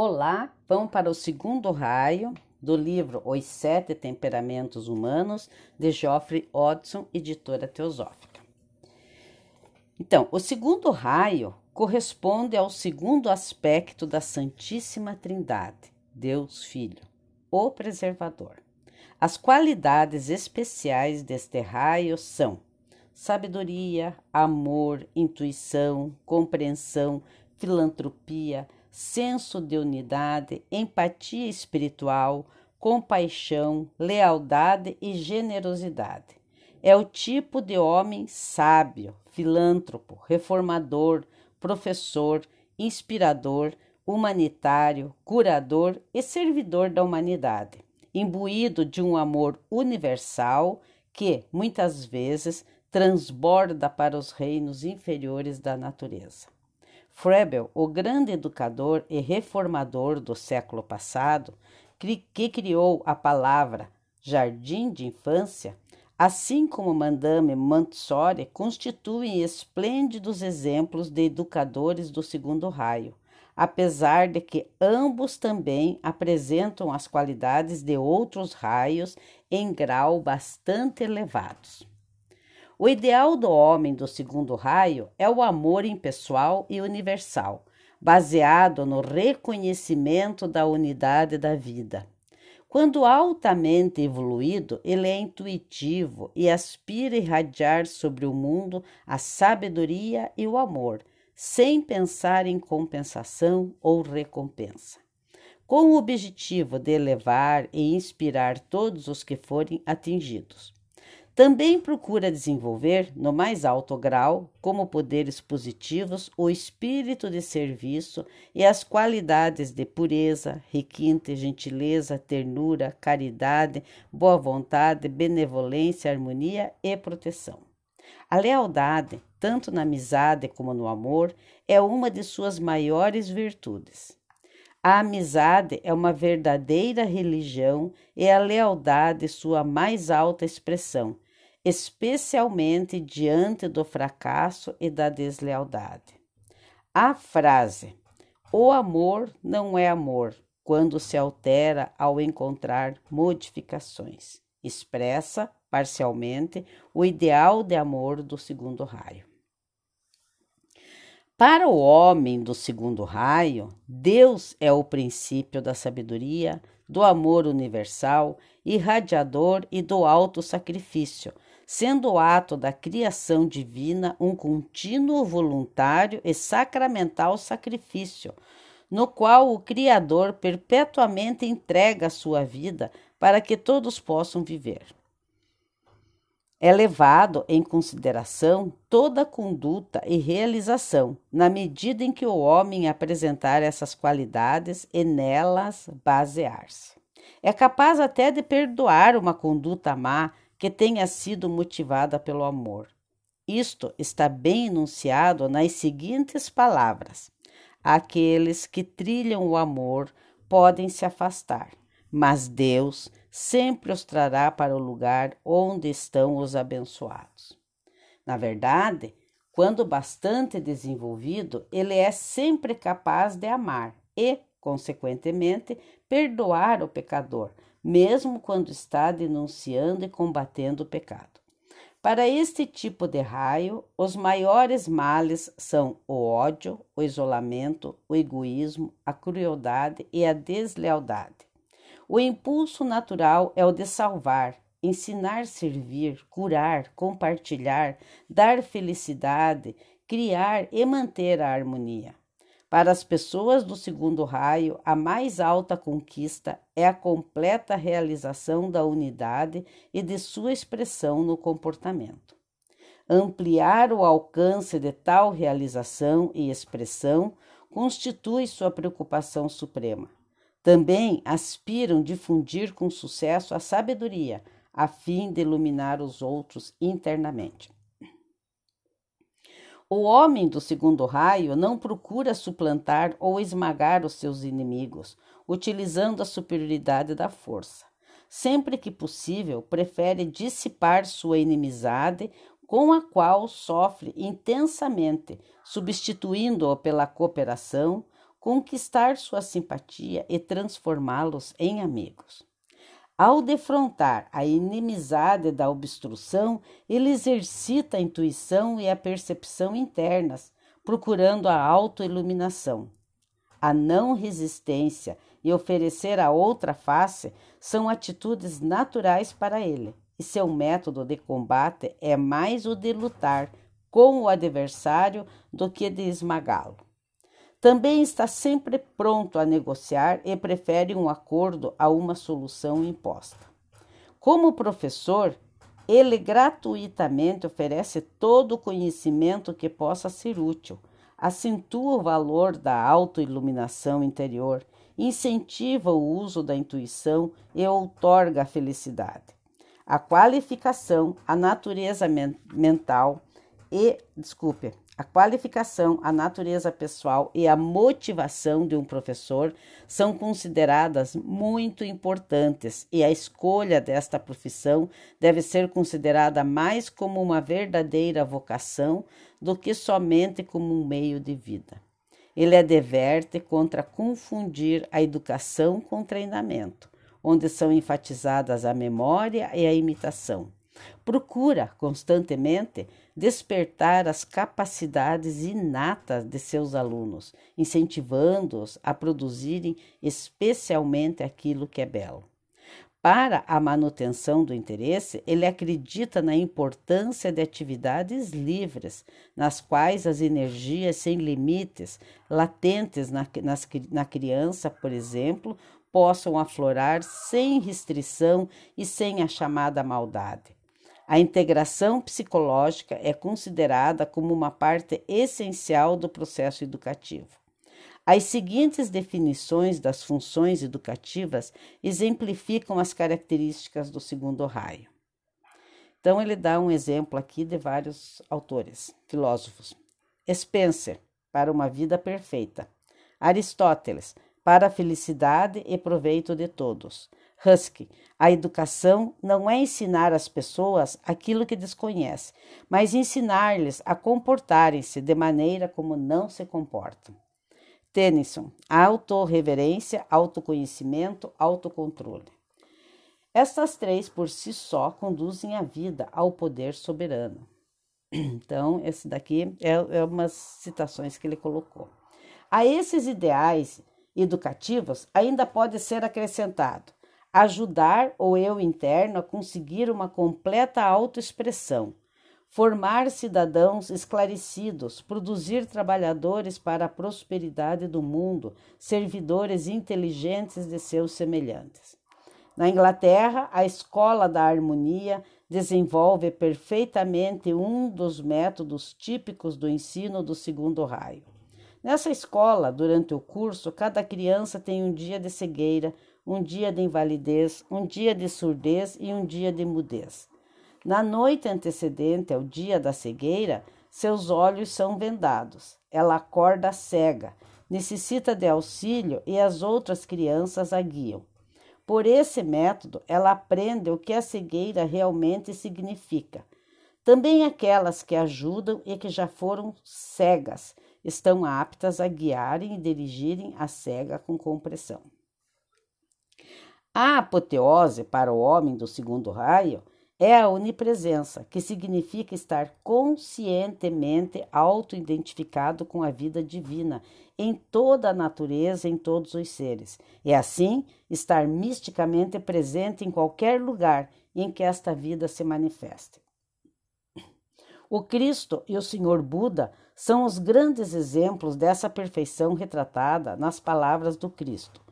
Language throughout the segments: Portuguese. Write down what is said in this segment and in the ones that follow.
Olá, vamos para o segundo raio do livro Os Sete Temperamentos Humanos, de Geoffrey Odson, editora teosófica. Então, o segundo raio corresponde ao segundo aspecto da Santíssima Trindade, Deus Filho, o Preservador. As qualidades especiais deste raio são sabedoria, amor, intuição, compreensão, filantropia, senso de unidade, empatia espiritual, compaixão, lealdade e generosidade. É o tipo de homem sábio, filântropo, reformador, professor, inspirador, humanitário, curador e servidor da humanidade, imbuído de um amor universal que, muitas vezes, transborda para os reinos inferiores da natureza. Froebel, o grande educador e reformador do século passado, que criou a palavra jardim de infância, assim como Madame Montessori, constituem esplêndidos exemplos de educadores do segundo raio, apesar de que ambos também apresentam as qualidades de outros raios em grau bastante elevados. O ideal do homem do segundo raio é o amor impessoal e universal, baseado no reconhecimento da unidade da vida. Quando altamente evoluído, ele é intuitivo e aspira a irradiar sobre o mundo a sabedoria e o amor, sem pensar em compensação ou recompensa. Com o objetivo de elevar e inspirar todos os que forem atingidos. Também procura desenvolver, no mais alto grau, como poderes positivos, o espírito de serviço e as qualidades de pureza, requinte, gentileza, ternura, caridade, boa vontade, benevolência, harmonia e proteção. A lealdade, tanto na amizade como no amor, é uma de suas maiores virtudes. A amizade é uma verdadeira religião e a lealdade sua mais alta expressão especialmente diante do fracasso e da deslealdade. A frase: O amor não é amor quando se altera ao encontrar modificações, expressa parcialmente o ideal de amor do segundo raio. Para o homem do segundo raio, Deus é o princípio da sabedoria, do amor universal, irradiador e do alto sacrifício, sendo o ato da criação divina um contínuo voluntário e sacramental sacrifício, no qual o Criador perpetuamente entrega a sua vida para que todos possam viver. É levado em consideração toda conduta e realização, na medida em que o homem apresentar essas qualidades e nelas basear-se. É capaz até de perdoar uma conduta má que tenha sido motivada pelo amor. Isto está bem enunciado nas seguintes palavras: Aqueles que trilham o amor podem se afastar, mas Deus sempre os trará para o lugar onde estão os abençoados. Na verdade, quando bastante desenvolvido, ele é sempre capaz de amar e, consequentemente, perdoar o pecador, mesmo quando está denunciando e combatendo o pecado. Para este tipo de raio, os maiores males são o ódio, o isolamento, o egoísmo, a crueldade e a deslealdade. O impulso natural é o de salvar, ensinar, servir, curar, compartilhar, dar felicidade, criar e manter a harmonia. Para as pessoas do segundo raio, a mais alta conquista é a completa realização da unidade e de sua expressão no comportamento. Ampliar o alcance de tal realização e expressão constitui sua preocupação suprema. Também aspiram difundir com sucesso a sabedoria, a fim de iluminar os outros internamente. O homem do segundo raio não procura suplantar ou esmagar os seus inimigos, utilizando a superioridade da força. Sempre que possível, prefere dissipar sua inimizade, com a qual sofre intensamente, substituindo-o pela cooperação, conquistar sua simpatia e transformá-los em amigos. Ao defrontar a inimizade da obstrução, ele exercita a intuição e a percepção internas, procurando a autoiluminação. A não resistência e oferecer a outra face são atitudes naturais para ele, e seu método de combate é mais o de lutar com o adversário do que de esmagá-lo. Também está sempre pronto a negociar e prefere um acordo a uma solução imposta. Como professor, ele gratuitamente oferece todo o conhecimento que possa ser útil, acentua o valor da autoiluminação interior, incentiva o uso da intuição e outorga a felicidade. A qualificação, a natureza mental e, desculpe, a qualificação, a natureza pessoal e a motivação de um professor são consideradas muito importantes e a escolha desta profissão deve ser considerada mais como uma verdadeira vocação do que somente como um meio de vida. Ele adverte contra confundir a educação com treinamento, onde são enfatizadas a memória e a imitação Procura constantemente despertar as capacidades inatas de seus alunos, incentivando-os a produzirem especialmente aquilo que é belo. Para a manutenção do interesse, ele acredita na importância de atividades livres, nas quais as energias sem limites, latentes na, nas, na criança, por exemplo, possam aflorar sem restrição e sem a chamada maldade. A integração psicológica é considerada como uma parte essencial do processo educativo. As seguintes definições das funções educativas exemplificam as características do segundo raio. Então, ele dá um exemplo aqui de vários autores, filósofos. Spencer, para uma vida perfeita. Aristóteles, para a felicidade e proveito de todos. Husky. A educação não é ensinar às pessoas aquilo que desconhecem, mas ensinar-lhes a comportarem-se de maneira como não se comportam. Tennyson. Autorreverência, autoconhecimento, autocontrole. Estas três por si só conduzem a vida ao poder soberano. Então, esse daqui é, é umas citações que ele colocou. A esses ideais educativos ainda pode ser acrescentado ajudar o eu interno a conseguir uma completa autoexpressão, formar cidadãos esclarecidos, produzir trabalhadores para a prosperidade do mundo, servidores inteligentes de seus semelhantes. Na Inglaterra, a Escola da Harmonia desenvolve perfeitamente um dos métodos típicos do ensino do segundo raio. Nessa escola, durante o curso, cada criança tem um dia de cegueira, um dia de invalidez, um dia de surdez e um dia de mudez. Na noite antecedente ao dia da cegueira, seus olhos são vendados. Ela acorda cega, necessita de auxílio e as outras crianças a guiam. Por esse método, ela aprende o que a cegueira realmente significa. Também aquelas que ajudam e que já foram cegas estão aptas a guiarem e dirigirem a cega com compressão. A apoteose para o homem do segundo raio é a onipresença, que significa estar conscientemente auto-identificado com a vida divina em toda a natureza, em todos os seres. E assim, estar misticamente presente em qualquer lugar em que esta vida se manifeste. O Cristo e o Senhor Buda são os grandes exemplos dessa perfeição retratada nas palavras do Cristo.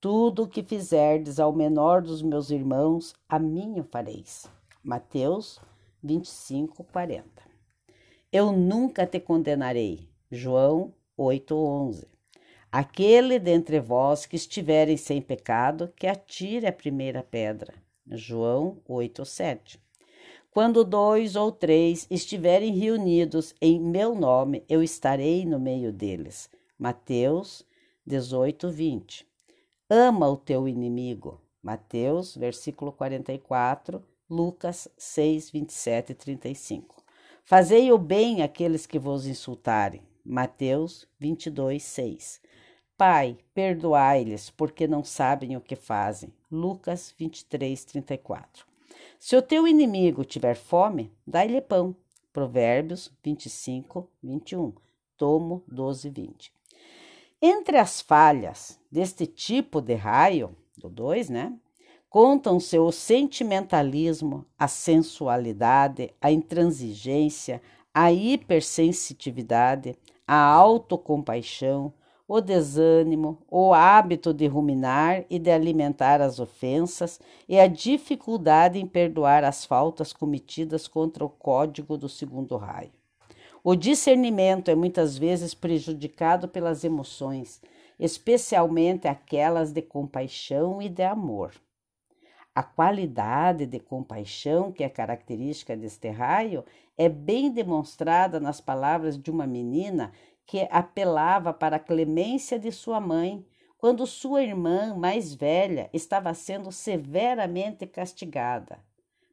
Tudo o que fizerdes ao menor dos meus irmãos, a mim o fareis. Mateus 25, 40. Eu nunca te condenarei. João 8, 11. Aquele dentre vós que estiverem sem pecado, que atire a primeira pedra. João 8, 7. Quando dois ou três estiverem reunidos em meu nome, eu estarei no meio deles. Mateus 18, 20. Ama o teu inimigo. Mateus, versículo 44, Lucas 6, 27 e 35. Fazei o bem àqueles que vos insultarem. Mateus 22, 6. Pai, perdoai-lhes, porque não sabem o que fazem. Lucas 23, 34. Se o teu inimigo tiver fome, dai-lhe pão. Provérbios 25, 21. Tomo 12, 20. Entre as falhas deste tipo de raio, do 2, né? Contam-se o sentimentalismo, a sensualidade, a intransigência, a hipersensitividade, a autocompaixão, o desânimo, o hábito de ruminar e de alimentar as ofensas e a dificuldade em perdoar as faltas cometidas contra o código do segundo raio. O discernimento é muitas vezes prejudicado pelas emoções, especialmente aquelas de compaixão e de amor. A qualidade de compaixão que é característica deste raio é bem demonstrada nas palavras de uma menina que apelava para a clemência de sua mãe quando sua irmã mais velha estava sendo severamente castigada.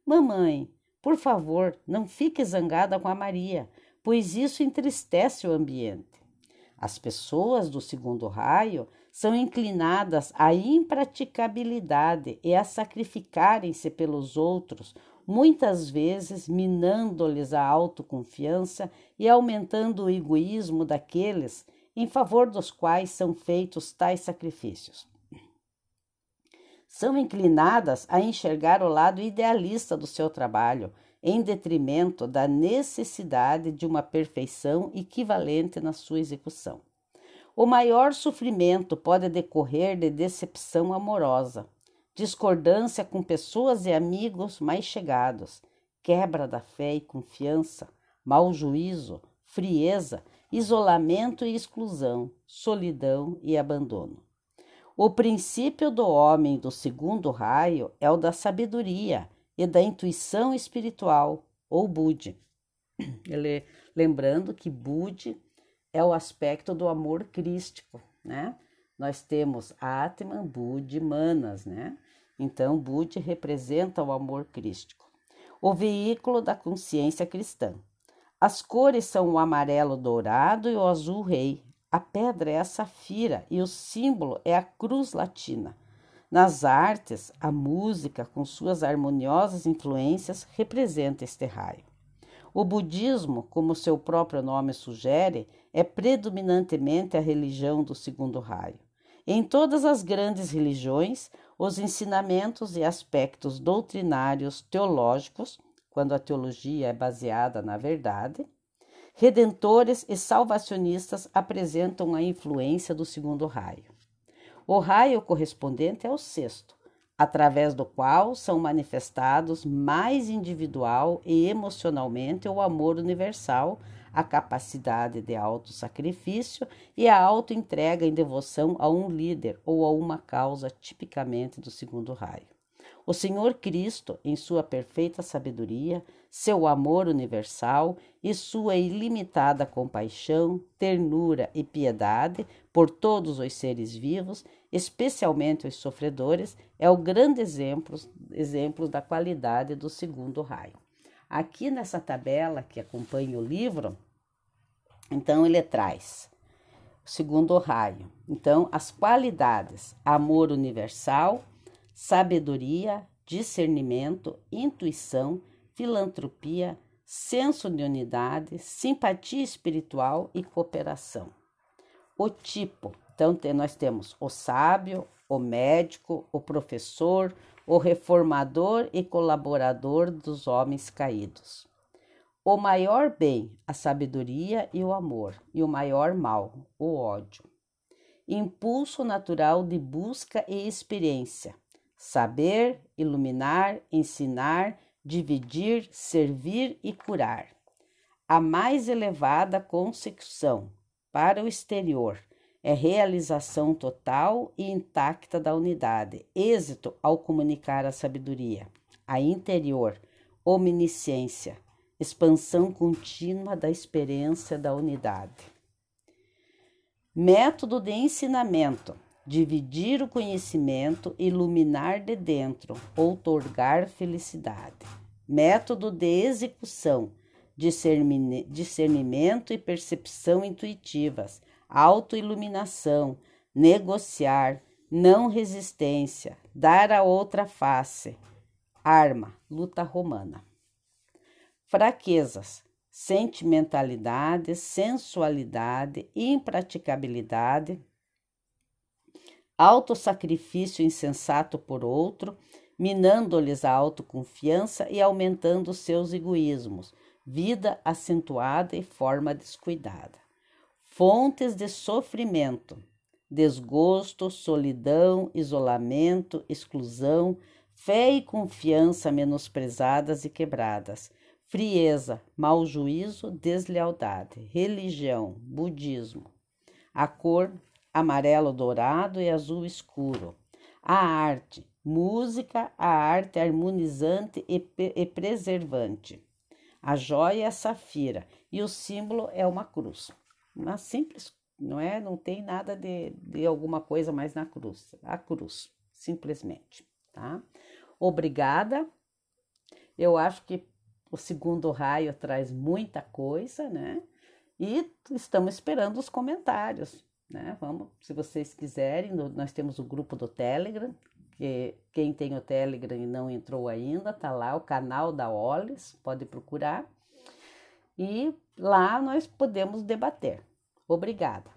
Mamãe, por favor, não fique zangada com a Maria, pois isso entristece o ambiente. As pessoas do segundo raio são inclinadas à impraticabilidade e a sacrificarem-se pelos outros muitas vezes minando-lhes a autoconfiança e aumentando o egoísmo daqueles em favor dos quais são feitos tais sacrifícios. São inclinadas a enxergar o lado idealista do seu trabalho, em detrimento da necessidade de uma perfeição equivalente na sua execução. O maior sofrimento pode decorrer de decepção amorosa, discordância com pessoas e amigos mais chegados, quebra da fé e confiança, mau juízo, frieza, isolamento e exclusão, solidão e abandono. O princípio do homem do segundo raio é o da sabedoria e da intuição espiritual, ou Budi. Ele, lembrando que Budi é o aspecto do amor crístico, né? Nós temos Atman, Budi, Manas, né? Então, Budi representa o amor crístico, o veículo da consciência cristã. As cores são o amarelo dourado e o azul rei. A pedra é a safira e o símbolo é a cruz latina. Nas artes, a música, com suas harmoniosas influências, representa este raio. O budismo, como seu próprio nome sugere, é predominantemente a religião do segundo raio. Em todas as grandes religiões, os ensinamentos e aspectos doutrinários teológicos, quando a teologia é baseada na verdade, redentores e salvacionistas apresentam a influência do segundo raio. O raio correspondente é o sexto, através do qual são manifestados mais individual e emocionalmente o amor universal a capacidade de autossacrifício e a autoentrega em devoção a um líder ou a uma causa tipicamente do segundo raio. O Senhor Cristo, em sua perfeita sabedoria, seu amor universal e sua ilimitada compaixão, ternura e piedade por todos os seres vivos, especialmente os sofredores, é o grande exemplo, exemplo da qualidade do segundo raio. Aqui nessa tabela que acompanha o livro, então ele traz o segundo raio. Então, as qualidades: amor universal, sabedoria, discernimento, intuição, filantropia, senso de unidade, simpatia espiritual e cooperação. O tipo, então nós temos o sábio, o médico, o professor, o reformador e colaborador dos homens caídos. O maior bem, a sabedoria e o amor, e o maior mal, o ódio. Impulso natural de busca e experiência. Saber, iluminar, ensinar, dividir, servir e curar. A mais elevada consecução para o exterior é realização total e intacta da unidade, êxito ao comunicar a sabedoria. A interior, omnisciência expansão contínua da experiência da unidade. Método de ensinamento: dividir o conhecimento, iluminar de dentro, outorgar felicidade. Método de execução: discernimento e percepção intuitivas, autoiluminação, negociar, não resistência, dar a outra face, arma, luta romana. Fraquezas, sentimentalidade, sensualidade, impraticabilidade, autossacrifício insensato por outro, minando-lhes a autoconfiança e aumentando seus egoísmos, vida acentuada e forma descuidada. Fontes de sofrimento, desgosto, solidão, isolamento, exclusão, fé e confiança menosprezadas e quebradas, frieza, mau juízo, deslealdade, religião, budismo, a cor amarelo dourado e azul escuro, a arte, música, a arte harmonizante e, e preservante, a joia é a safira e o símbolo é uma cruz. Uma simples, não é? Não tem nada de, de alguma coisa mais na cruz. A cruz, simplesmente, tá? Obrigada. Eu acho que o segundo raio traz muita coisa, né? E estamos esperando os comentários, né? Vamos, se vocês quiserem, nós temos o grupo do Telegram, que quem tem o Telegram e não entrou ainda, tá lá o canal da Olis, pode procurar. E lá nós podemos debater. Obrigada.